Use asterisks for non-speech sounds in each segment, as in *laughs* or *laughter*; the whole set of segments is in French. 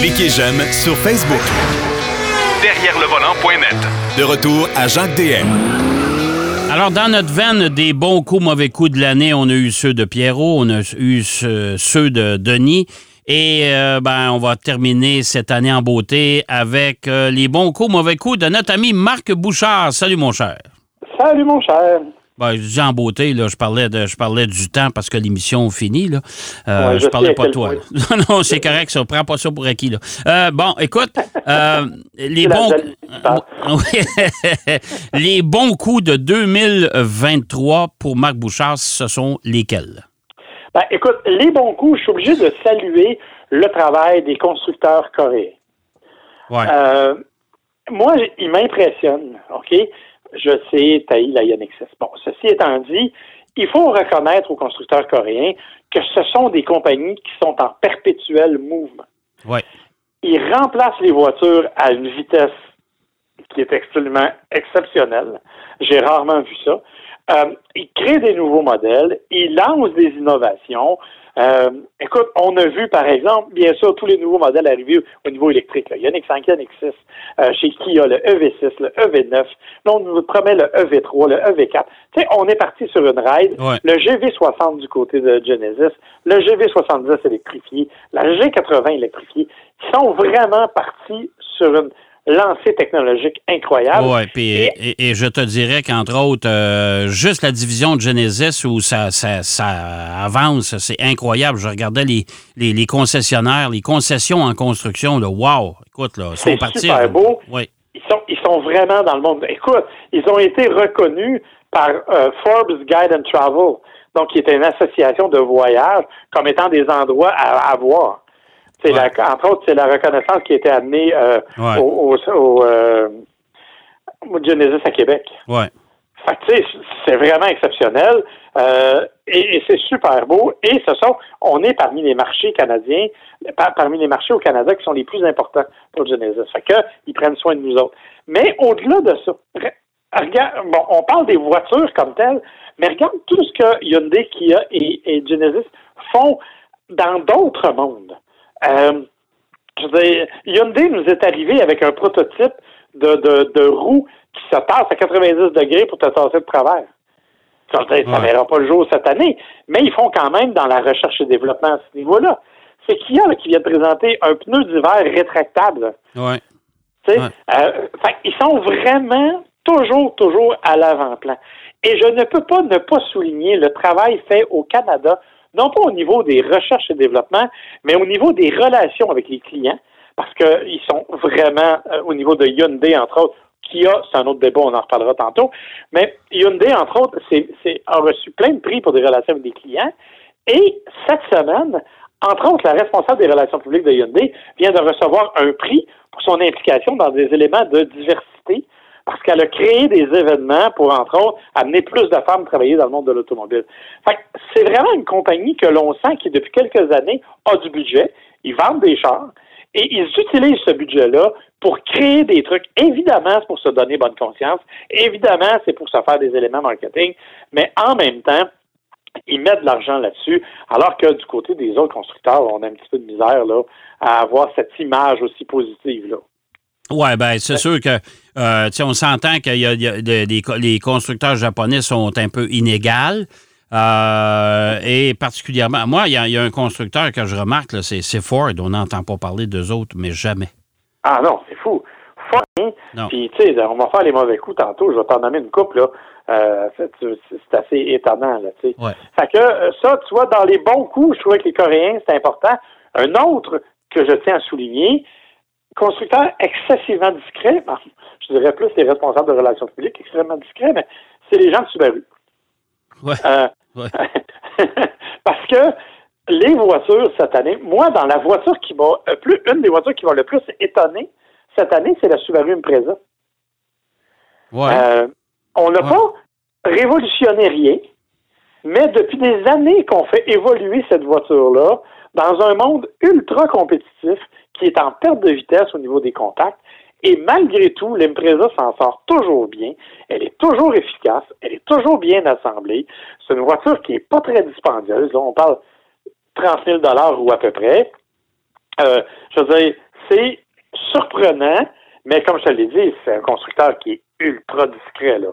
Cliquez j'aime sur Facebook. Derrière le volant.net. De retour à Jacques DM. Alors, dans notre veine des bons coups, mauvais coups de l'année, on a eu ceux de Pierrot, on a eu ceux de Denis. Et euh, ben, on va terminer cette année en beauté avec euh, les bons coups, mauvais coups de notre ami Marc Bouchard. Salut, mon cher. Salut, mon cher. Ben, je dis en beauté, là, je parlais de, je parlais du temps parce que l'émission finit, là. Euh, je, parlais pas de toi. *laughs* Non, non, c'est correct, ça. Prends pas ça pour acquis, là. Euh, bon, écoute, euh, *laughs* les bons, *laughs* les bons coups de 2023 pour Marc Bouchard, ce sont lesquels? Ben, écoute, les bons coups, je suis obligé de saluer le travail des constructeurs coréens. Ouais. moi, il m'impressionne, OK? Je sais, Taï, la Yonexis. Bon, ceci étant dit, il faut reconnaître aux constructeurs coréens que ce sont des compagnies qui sont en perpétuel mouvement. Ouais. Ils remplacent les voitures à une vitesse qui est absolument exceptionnelle. J'ai rarement vu ça. Euh, ils créent des nouveaux modèles, ils lancent des innovations, euh, écoute, on a vu, par exemple, bien sûr, tous les nouveaux modèles arriver au niveau électrique. Là. Il y a un X5, il y a un X6, euh, chez Kia, le EV6, le EV9. Là, on nous promet le EV3, le EV4. Tu sais, on est parti sur une ride. Le GV60 du côté de Genesis, le GV70 électrifié, la G80 électrifiée, ils sont vraiment partis sur une lancée technologique incroyable. Oui, et, je te dirais qu'entre autres, euh, juste la division de Genesis où ça, ça, ça avance, c'est incroyable. Je regardais les, les, concessionnaires, les concessions en construction, là, wow! Écoute, là, ils sont partis. super beau. Oui. Ils sont, ils sont vraiment dans le monde. Écoute, ils ont été reconnus par euh, Forbes Guide and Travel, donc qui est une association de voyage, comme étant des endroits à, à voir entre autres, c'est la reconnaissance qui a été amenée euh, au, euh, Genesis à Québec. Ouais. c'est vraiment exceptionnel euh, et, c'est super beau. Et ce sont, on est parmi les marchés canadiens, parmi les marchés au Canada qui sont les plus importants pour Genesis. Fait que ils prennent soin de nous autres. Mais au-delà de ça, regarde, bon, on parle des voitures comme telles, mais regarde tout ce que Hyundai, Kia et, et Genesis font dans d'autres mondes. Euh, je veux dire, Hyundai nous est arrivé avec un prototype de, de, de roue qui se passe à 90 degrés pour te tasser de travers. Ça ne verra pas le jour cette année, mais ils font quand même dans la recherche et développement à ce niveau-là. C'est Kia là, qui vient de présenter un pneu d'hiver rétractable? Ouais. Euh, ils sont vraiment toujours, toujours à l'avant-plan. Et je ne peux pas ne pas souligner le travail fait au Canada non pas au niveau des recherches et développement, mais au niveau des relations avec les clients, parce qu'ils sont vraiment euh, au niveau de Hyundai, entre autres, qui a, c'est un autre débat, on en reparlera tantôt, mais Hyundai, entre autres, a reçu plein de prix pour des relations avec des clients. Et cette semaine, entre autres, la responsable des relations publiques de Hyundai vient de recevoir un prix pour son implication dans des éléments de diversité parce qu'elle a créé des événements pour, entre autres, amener plus de femmes travailler dans le monde de l'automobile. c'est vraiment une compagnie que l'on sent qui, depuis quelques années, a du budget. Ils vendent des chars et ils utilisent ce budget-là pour créer des trucs. Évidemment, c'est pour se donner bonne conscience. Évidemment, c'est pour se faire des éléments marketing. Mais en même temps, ils mettent de l'argent là-dessus, alors que du côté des autres constructeurs, on a un petit peu de misère là, à avoir cette image aussi positive-là. Oui, ben c'est sûr que euh, on s'entend que y a, les constructeurs japonais sont un peu inégales. Euh, et particulièrement, moi, il y, a un constructeur que je remarque, c'est Ford. On n'entend pas parler d'eux autres, mais jamais. Ah non, c'est fou. Ford, hein? Puis, tu sais, on va faire les mauvais coups tantôt. Je vais t'en nommer une couple, là. Euh, c'est assez étonnant, là, tu sais. Fait que ça, tu vois, dans les bons coups, je trouvais que les Coréens, c'est important. Un autre que je tiens à souligner, constructeur excessivement discret, ben, je dirais plus les responsables de relations publiques extrêmement discrets, mais c'est les gens de Subaru. Ouais. Euh, *laughs* parce que les voitures cette année, moi, dans la voiture qui m'a euh, plus, une des voitures qui m'a le plus étonné cette année, c'est la Subaru Impreza. Ouais. Euh, on n'a pas révolutionné rien, mais depuis des années qu'on fait évoluer cette voiture-là dans un monde ultra compétitif qui est en perte de vitesse au niveau des contacts. Et malgré tout, l'Impreza s'en sort toujours bien. Elle est toujours efficace. Elle est toujours bien assemblée. C'est une voiture qui n'est pas très dispendieuse. Là, on parle 30 000 ou à peu près. Euh, je veux dire, c'est surprenant, mais comme je te l'ai dit, c'est un constructeur qui est ultra discret, là.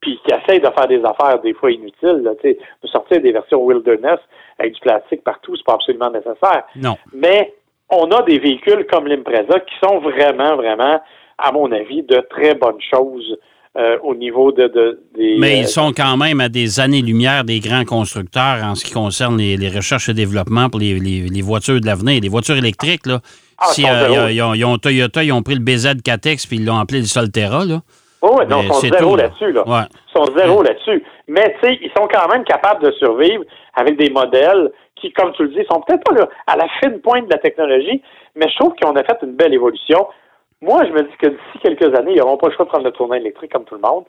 Puis qui essaye de faire des affaires des fois inutiles, là, de sortir des versions wilderness avec du plastique partout, c'est pas absolument nécessaire. Non. Mais on a des véhicules comme l'Impreza qui sont vraiment, vraiment, à mon avis, de très bonnes choses euh, au niveau de, de des. Mais ils euh, sont quand même à des années-lumière des grands constructeurs en ce qui concerne les, les recherches et développement pour les, les- les voitures de l'avenir. Les voitures électriques, là. Ah, si, ils euh, ils, ont, ils ont Toyota, ils ont pris le BZ4X puis ils l'ont appelé le Solterra, là. Oh, ouais, non, ils sont zéro là. là-dessus, là. Ouais. Ils sont zéro là-dessus. Mais, tu sais, ils sont quand même capables de survivre avec des modèles qui, comme tu le dis, sont peut-être pas là, à la fine pointe de la technologie, mais je trouve qu'on a fait une belle évolution. Moi, je me dis que d'ici quelques années, ils n'auront pas le choix de prendre le tournant électrique comme tout le monde.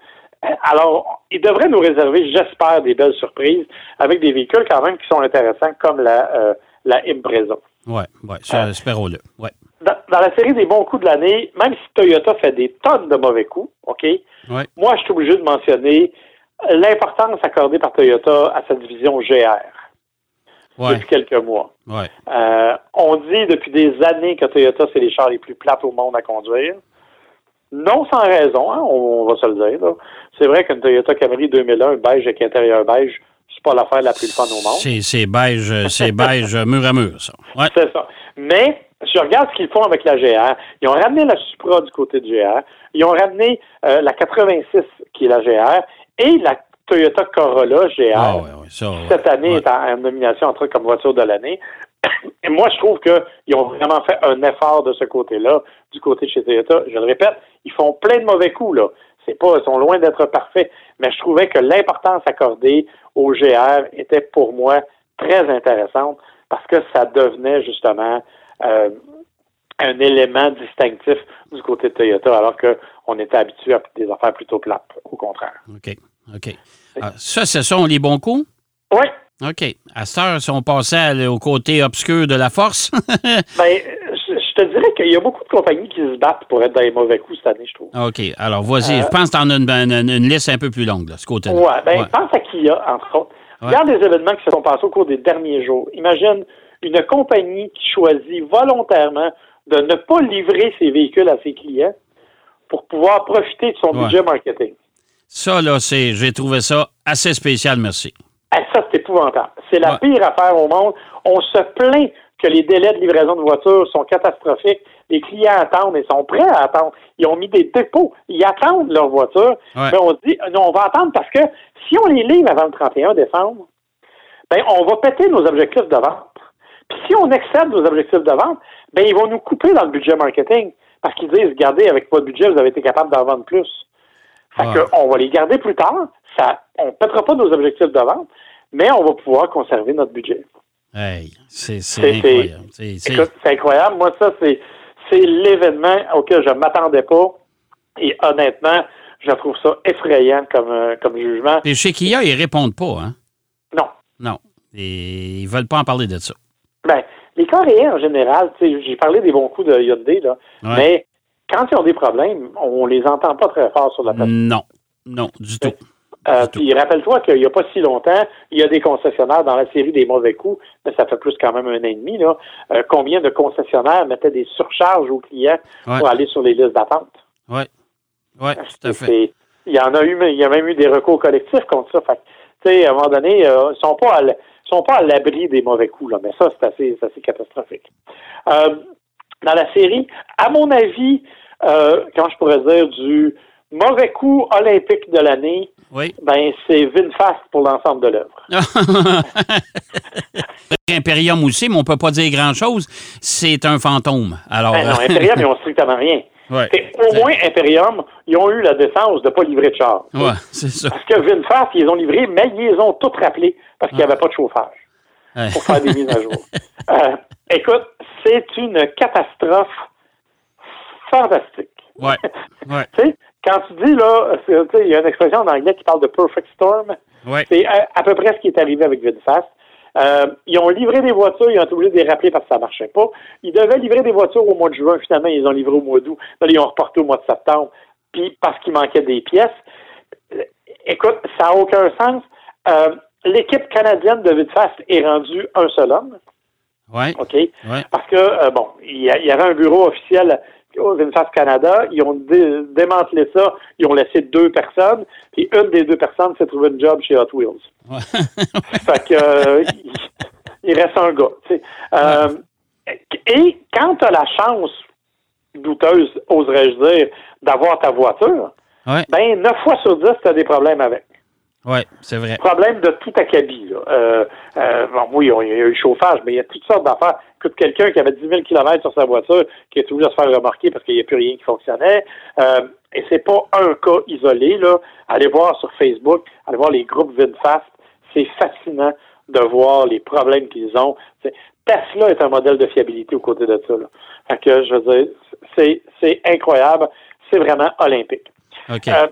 Euh, Alors, ils devraient nous réserver, j'espère, des belles surprises avec des véhicules quand même qui sont intéressants comme la, euh, la Impreza. Ouais, ouais. Ça, Euh, espérons-le. Ouais. Dans, dans la série des bons coups de l'année, même si Toyota fait des tonnes de mauvais coups, OK? Ouais. Moi, je suis obligé de mentionner l'importance accordée par Toyota à sa division GR Ouais. depuis quelques mois. Ouais. Euh, on dit depuis des années que Toyota, c'est les chars les plus plates au monde à conduire. Non sans raison, hein, on, on va se le dire. C'est vrai qu'une Toyota Camry 2001, beige avec intérieur beige, c'est pas l'affaire la plus fun au monde. C'est beige, c'est *laughs* beige mur à mur, ça. Ouais. C'est ça. Mais je regarde ce qu'ils font avec la GR. Ils ont ramené la Supra du côté de GR. Ils ont ramené euh, la 86 qui est la GR et la Toyota Corolla GR. Ah, ouais, ouais, ça, ouais. Cette année est en, en nomination entre autres comme voiture de l'année. Et moi, je trouve qu'ils ont vraiment fait un effort de ce côté-là, du côté de chez Toyota. Je le répète, ils font plein de mauvais coups, là. C'est pas, ils sont loin d'être parfaits, mais je trouvais que l'importance accordée au GR était pour moi très intéressante parce que ça devenait justement euh, un élément distinctif du côté de Toyota, alors qu'on était habitué à des affaires plutôt plates, au contraire. OK. OK. Ah, ça, ce sont les bons coups? Oui, OK. À cette heure, si on passait au côté obscur de la force, *laughs* Ben, je, te dirais qu'il y a beaucoup de compagnies qui se battent pour être dans les mauvais coups cette année, je trouve. OK. Alors, vas-y. Euh, Je pense que tu en as une, une- une liste un peu plus longue, là, ce côté-là. Ouais, ben, Ouais. pense à Kia, entre autres. Ouais. Regarde les événements qui se sont passés au cours des derniers jours. Imagine une compagnie qui choisit volontairement de ne pas livrer ses véhicules à ses clients pour pouvoir profiter de son Ouais. budget marketing. Ça, là, c'est, j'ai trouvé ça assez spécial, merci. Ah, ça, c'est épouvantable. C'est la Ouais. pire affaire au monde. On se plaint que les délais de livraison de voitures sont catastrophiques. Les clients attendent et sont prêts à attendre. Ils ont mis des dépôts. Ils attendent leur voiture. Ouais. Mais on se dit, non, on va attendre parce que si on les livre avant le 31 décembre, ben, on va péter nos objectifs de vente. Puis si on excède nos objectifs de vente, ben, ils vont nous couper dans le budget marketing. Parce qu'ils disent, regardez, avec votre budget, vous avez été capable d'en vendre plus. Fait que on va les garder plus tard. Ça, on ne pètera pas nos objectifs de vente, mais on va pouvoir conserver notre budget. Hey, c'est, incroyable. C'est, incroyable. Moi, ça, c'est, l'événement auquel je ne m'attendais pas. Et honnêtement, je trouve ça effrayant comme, euh, comme jugement. Et chez Kia, ils répondent pas, hein? Non. Non. Et ils veulent pas en parler de ça. Ben, les Coréens, en général, j'ai parlé des bons coups de Hyundai, là, Ouais. mais quand ils ont des problèmes, on les entend pas très fort sur la plateforme. Non. Non, du tout. Euh, puis rappelle-toi qu'il n'y a pas si longtemps, il y a des concessionnaires dans la série des mauvais coups, mais ça fait plus quand même un an et demi, là. Euh, combien de concessionnaires mettaient des surcharges aux clients Ouais. pour aller sur les listes d'attente? Oui. Oui, tout à fait. Il y en a eu, il y a même eu des recours collectifs contre ça. Fait que, tu sais, à un moment donné, euh, ils sont pas à sont pas à l'abri des mauvais coups, là. Mais ça, c'est assez, assez catastrophique. Dans la série, à mon avis, euh, quand je pourrais dire du mauvais coup olympique de l'année, Oui. ben c'est VinFast pour l'ensemble de l'œuvre. *laughs* Imperium aussi, mais on peut pas dire grand-chose. C'est un fantôme. Alors, Ben non, Imperium, ils *laughs* ont strictement rien. Ouais. Au moins Imperium, ils ont eu la décence de ne pas livrer de char. ouais, c'est ça. Parce que VinFast, ils les ont livrés, mais ils les ont toutes rappelés parce qu'il n'y avait pas de chauffage Ouais. pour faire des mises à jour. *laughs* Euh, écoute, c'est une catastrophe fantastique. Ouais. *laughs* Ouais. Tu sais, quand tu dis, là, il y a une expression en anglais qui parle de perfect storm. Ouais. C'est à, à peu près ce qui est arrivé avec VinFast. Euh, ils ont livré des voitures, ils ont été obligés de les rappeler parce que ça marchait pas. Ils devaient livrer des voitures au mois de juin, finalement, ils ont livré au mois d'août. Là, ils ont reporté au mois de septembre. Puis, parce qu'il manquait des pièces. Euh, Écoute, ça n'a aucun sens. Euh, L'équipe canadienne de VinFast est rendue un seul homme. Ouais. OK? Ouais. Parce que, euh, bon, il y, a- il y avait un bureau officiel au VinFast Canada. Ils ont dé- démantelé ça. Ils ont laissé deux personnes. Puis une des deux personnes s'est trouvé une job chez Hot Wheels. Ouais. *laughs* Fait que, euh, il, il reste un gars. tu sais. Euh, et quand tu as la chance, douteuse, oserais-je dire, d'avoir ta voiture, Ouais. ben, 9 fois sur 10, tu as des problèmes avec. Ouais, c'est vrai. Problème de tout acabit. Là. Euh, euh, bon, oui, il y a eu le chauffage, mais il y a toutes sortes d'affaires. Écoute, quelqu'un qui avait 10 000 km sur sa voiture, qui est obligé de se faire remarquer parce qu'il n'y a plus rien qui fonctionnait. Euh, et c'est pas un cas isolé. Là. Allez voir sur Facebook, allez voir les groupes VinFast. C'est fascinant de voir les problèmes qu'ils ont. C'est- Tesla est un modèle de fiabilité aux côtés de ça. Là. Fait que, je veux dire, c'est, c'est incroyable. C'est vraiment olympique. OK. Euh,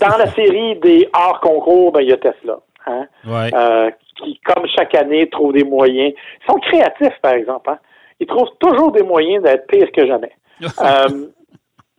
dans la série des hors concours, ben, il y a Tesla. Hein? ouais. Euh, qui, comme chaque année, trouvent des moyens. Ils sont créatifs, par exemple. Hein? Ils trouvent toujours des moyens d'être pires que jamais. *laughs* Euh,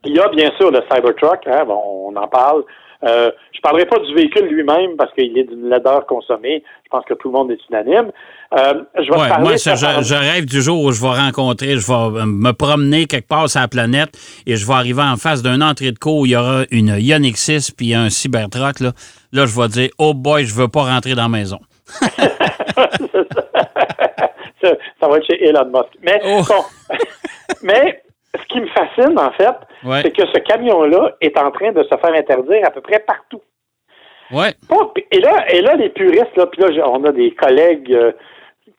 il y a bien sûr le Cybertruck, hein? bon, on en parle. Euh, je parlerai pas du véhicule lui-même parce qu'il est d'une laideur consommée. Je pense que tout le monde est unanime. Euh, je vais Ouais, parler moi, ça, je, je rêve du jour où je vais rencontrer, je vais me promener quelque part sur la planète et je vais arriver en face d'une entrée de cours où il y aura une Ioniq 6 puis un Cybertruck. Là, là je vais dire, oh boy, je veux pas rentrer dans la maison. *laughs* *laughs* ça, ça va être chez Elon Musk. Mais, Oh. bon, *laughs* mais ce qui me fascine, en fait, Ouais. c'est que ce camion-là est en train de se faire interdire à peu près partout. Ouais. Et là, et là, les puristes, là, puis là, on a des collègues euh,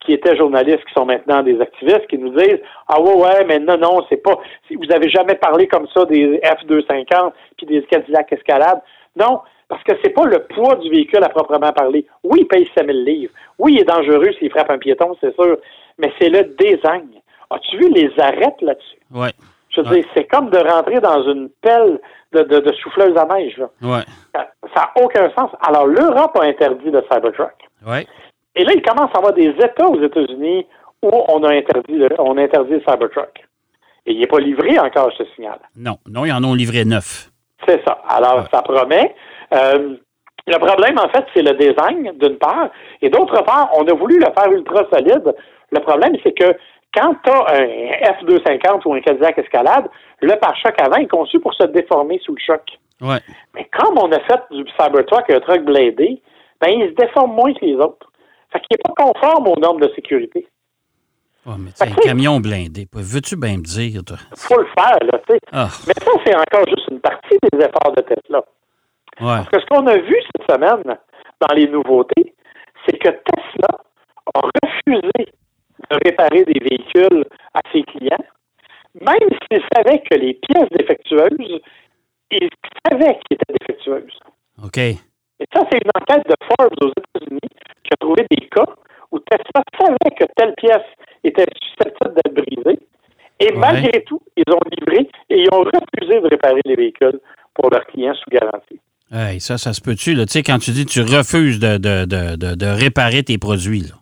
qui étaient journalistes, qui sont maintenant des activistes, qui nous disent Ah ouais, ouais, mais non, non, c'est pas. Vous avez jamais parlé comme ça des F-250 puis des Cadillac Escalade. Non, parce que c'est pas le poids du véhicule à proprement parler. Oui, il paye 5000 livres. Oui, il est dangereux s'il frappe un piéton, c'est sûr. Mais c'est le design. As-tu vu les arêtes là-dessus? Ouais. Je veux Ouais. dire, c'est comme de rentrer dans une pelle de, de, de souffleuse à neige. Là. Ouais. Ça n'a aucun sens. Alors, l'Europe a interdit le Cybertruck. Ouais. Et là, il commence à avoir des États aux États-Unis où on a interdit le, on a interdit le Cybertruck. Et il n'est pas livré encore, je te signale. Non, non, ils en ont livré neuf. C'est ça. Alors, Ouais. ça promet. Euh, le problème, en fait, c'est le design, d'une part. Et d'autre part, on a voulu le faire ultra solide. Le problème, c'est que quand tu as un F-250 ou un Cadillac Escalade, le pare-choc avant est conçu pour se déformer sous le choc. Ouais. Mais comme on a fait du Cybertruck un truck bladé, ben, il se déforme moins que les autres. Fait qu'il n'est pas conforme aux normes de sécurité. Oh, mais un camion blindé. Veux-tu bien me dire, toi? faut le faire, là, tu sais. Ah, Mais ça, c'est encore juste une partie des efforts de Tesla. ouais. Parce que ce qu'on a vu cette semaine dans les nouveautés, c'est que Tesla a refusé de réparer des véhicules à ses clients, même s'ils savaient que les pièces défectueuses, ils savaient qu'ils étaient défectueuses. OK. Et ça, c'est une enquête de Forbes aux États-Unis qui a trouvé des cas où Tesla savait que telle pièce était susceptible d'être brisée. Et Ouais. malgré tout, ils ont livré et ils ont refusé de réparer les véhicules pour leurs clients sous garantie. Hey, ça, ça se peut-tu? là? Tu sais, quand tu dis que tu refuses de, de, de, de, de réparer tes produits, là.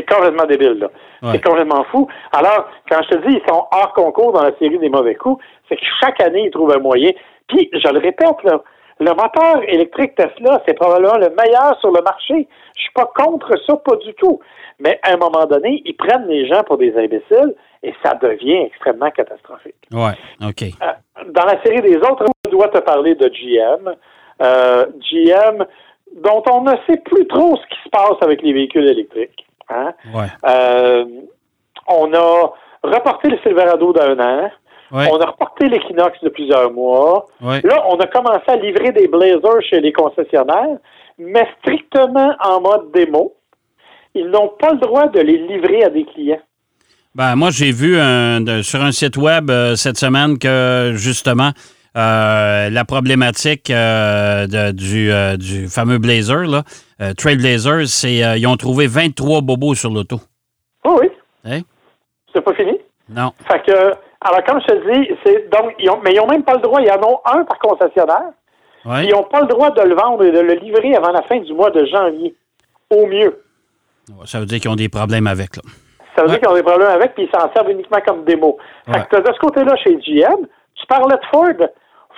C'est- complètement débile, là. Ouais. C'est complètement fou. Alors, quand je te dis ils sont hors concours dans la série des mauvais coups, c'est que chaque année, ils trouvent un moyen. Puis, je le répète, là, le moteur électrique Tesla, c'est probablement le meilleur sur le marché. Je suis pas contre ça, pas du tout. Mais à un moment donné, ils prennent les gens pour des imbéciles et ça devient extrêmement catastrophique. Ouais, OK. Euh, dans la série des autres, je dois te parler de GM. Euh, GM, dont on ne sait plus trop ce qui se passe avec les véhicules électriques. Hein? Ouais. Euh, on a reporté le Silverado d'un an. Ouais. On a reporté l'Equinox de plusieurs mois. Ouais. Là, on a commencé à livrer des Blazers chez les concessionnaires, mais strictement en mode démo. Ils n'ont pas le droit de les livrer à des clients. Ben, moi, j'ai vu un- de- sur un site web euh, cette semaine que, justement, euh, la problématique euh, de- du, euh, du fameux Blazer, là, euh, Trailblazer, c'est euh, ils ont trouvé 23 bobos sur l'auto. Oh oui, Hein? c'est pas fini? Non. Fait que, alors comme je te dis, c'est donc, ils ont, mais ils n'ont même pas le droit. Il y en a un par concessionnaire. Ouais. Ils n'ont pas le droit de le vendre et de le livrer avant la fin du mois de janvier. Au mieux. Ça veut dire qu'ils ont des problèmes avec, là. Ça veut Ouais. dire qu'ils ont des problèmes avec, puis ils s'en servent uniquement comme démo. Fait Ouais. que de ce côté-là chez GM, tu parlais de Ford.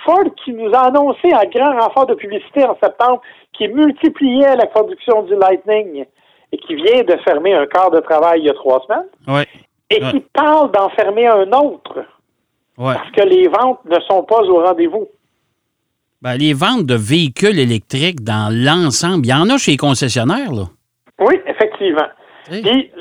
Ford qui nous a annoncé un grand renfort de publicité en septembre qui multipliait la production du Lightning. et qui vient de fermer un quart de travail il y a trois semaines et Ouais. qui parle d'en fermer un autre Ouais. parce que les ventes ne sont pas au rendez-vous. Ben, les ventes de véhicules électriques dans l'ensemble, il y en a chez les concessionnaires, là. Oui, effectivement. Oui. Puis,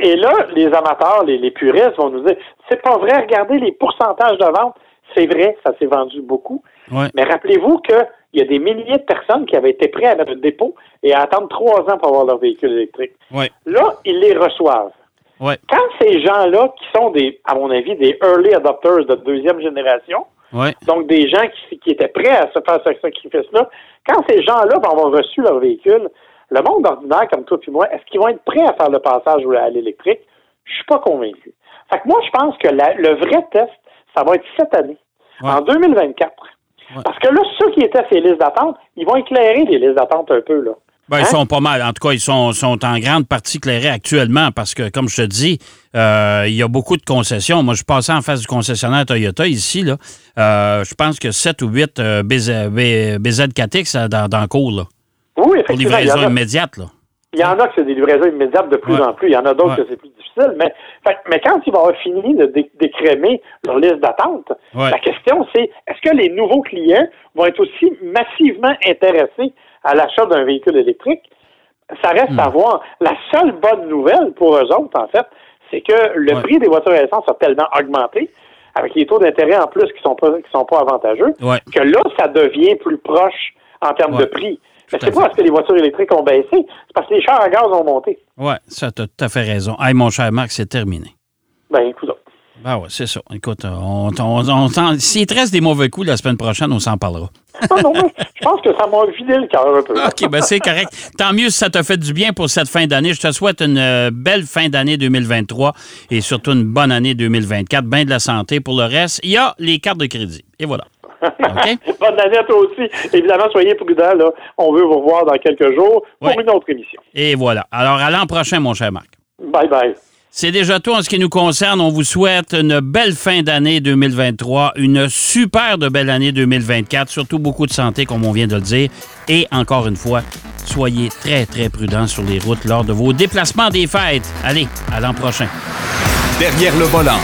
et là, les amateurs, les, les puristes vont nous dire, c'est pas vrai, regardez les pourcentages de vente. C'est vrai, ça s'est vendu beaucoup. Ouais. Mais rappelez-vous qu'il y a des milliers de personnes qui avaient été prêtes à mettre un dépôt et à attendre trois ans pour avoir leur véhicule électrique. Ouais. Là, ils les reçoivent. Ouais. Quand ces gens-là, qui sont des, à mon avis, des early adopters de deuxième génération, Ouais. donc des gens qui, qui étaient prêts à se faire ce sacrifice-là, quand ces gens-là vont avoir reçu leur véhicule, le monde ordinaire comme toi et moi, est-ce qu'ils vont être prêts à faire le passage à l'électrique? Je suis pas convaincu. Fait que moi, je pense que la- le vrai test, ça va être cette année, Ouais. en 2024. Ouais. Parce que là, ceux qui étaient ces listes d'attente, ils vont éclairer les listes d'attente un peu, là. Ben, Hein? Ils sont pas mal. En tout cas, ils sont, sont en grande partie éclairés actuellement parce que, comme je te dis, euh, il y a beaucoup de concessions. Moi, je passais en face du concessionnaire Toyota ici. Là. Euh, je pense que 7 ou 8 euh, BZ, B- BZ4X euh, dans, dans le cours, là, Oui, pour effectivement. Y, livraison a, immédiate. Là. il y en a que c'est des livraisons immédiates de plus Ouais. en plus. Il y en a d'autres Ouais. que c'est plus difficile. Mais, fait- mais quand ils vont avoir fini de dé- d'écrémer leur liste d'attente, Ouais. la question c'est est-ce que les nouveaux clients vont être aussi massivement intéressés à l'achat d'un véhicule électrique? Ça reste Hmm. à voir. La seule bonne nouvelle pour eux autres, en fait, c'est que le Ouais. prix des voitures à essence a tellement augmenté, avec les taux d'intérêt en plus qui sont pas qui sont pas avantageux, Ouais. que là, ça devient plus proche en termes Ouais. de prix. Mais c'est pas parce que les voitures électriques ont baissé, c'est parce que les chars à gaz ont monté. Oui, ça, tu as tout à fait raison. Hey, mon cher Marc, c'est terminé. Ben, écoute. Ben oui, c'est ça. Écoute, on, on, s'il te reste des mauvais coups la semaine prochaine, on s'en parlera. Non, non, mais je pense que ça m'a vidé le cœur un peu. *laughs* OK, ben c'est correct. Tant mieux si ça t'a fait du bien pour cette fin d'année. Je te souhaite une euh, belle fin d'année 2023 et surtout une bonne année 2024. Bien de la santé. Pour le reste, il y a les cartes de crédit. Et voilà. *laughs* Bonne année à toi aussi. Évidemment, soyez prudents. Là. On veut vous revoir dans quelques jours pour Ouais. une autre émission. Et voilà. Alors, à l'an prochain, mon cher Marc. Bye bye. C'est déjà tout en ce qui nous concerne. On vous souhaite une belle fin d'année 2023, une super de belle année 2024, surtout beaucoup de santé, comme on vient de le dire. Et encore une fois, soyez très, très prudents sur les routes lors de vos déplacements des fêtes. Allez, à l'an prochain. Derrière le volant.